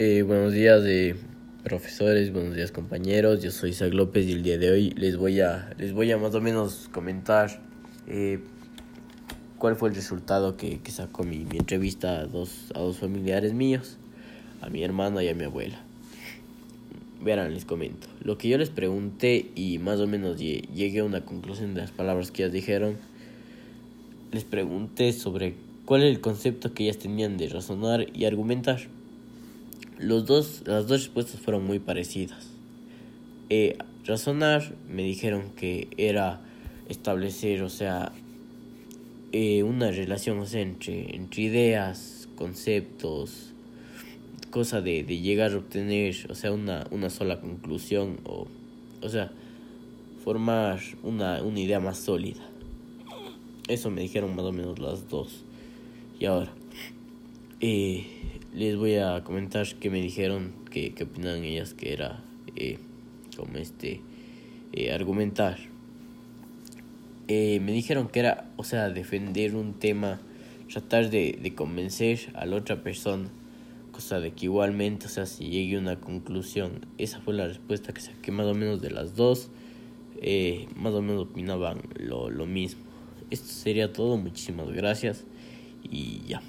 Eh, buenos días, eh, profesores, buenos días, compañeros. Yo soy Isaac López y el día de hoy les voy a, les voy a más o menos comentar eh, cuál fue el resultado que, que sacó mi, mi, entrevista a dos, a dos familiares míos, a mi hermana y a mi abuela. Verán, les comento. Lo que yo les pregunté y más o menos llegué a una conclusión de las palabras que ellas dijeron, les pregunté sobre cuál es el concepto que ellas tenían de razonar y argumentar. Los dos, las dos respuestas fueron muy parecidas. Eh, razonar me dijeron que era establecer, o sea, eh, una relación entre, entre ideas, conceptos, cosa de, de, llegar a obtener, o sea, una, una sola conclusión, o, o sea, formar una, una idea más sólida. Eso me dijeron más o menos las dos. Y ahora, eh, les voy a comentar que me dijeron que, que opinan ellas que era eh, como este eh, argumentar. Eh, me dijeron que era, o sea, defender un tema, tratar de, de convencer a la otra persona, cosa de que igualmente, o sea, si llegue a una conclusión, esa fue la respuesta que saqué más o menos de las dos, eh, más o menos opinaban lo, lo mismo. Esto sería todo, muchísimas gracias y ya.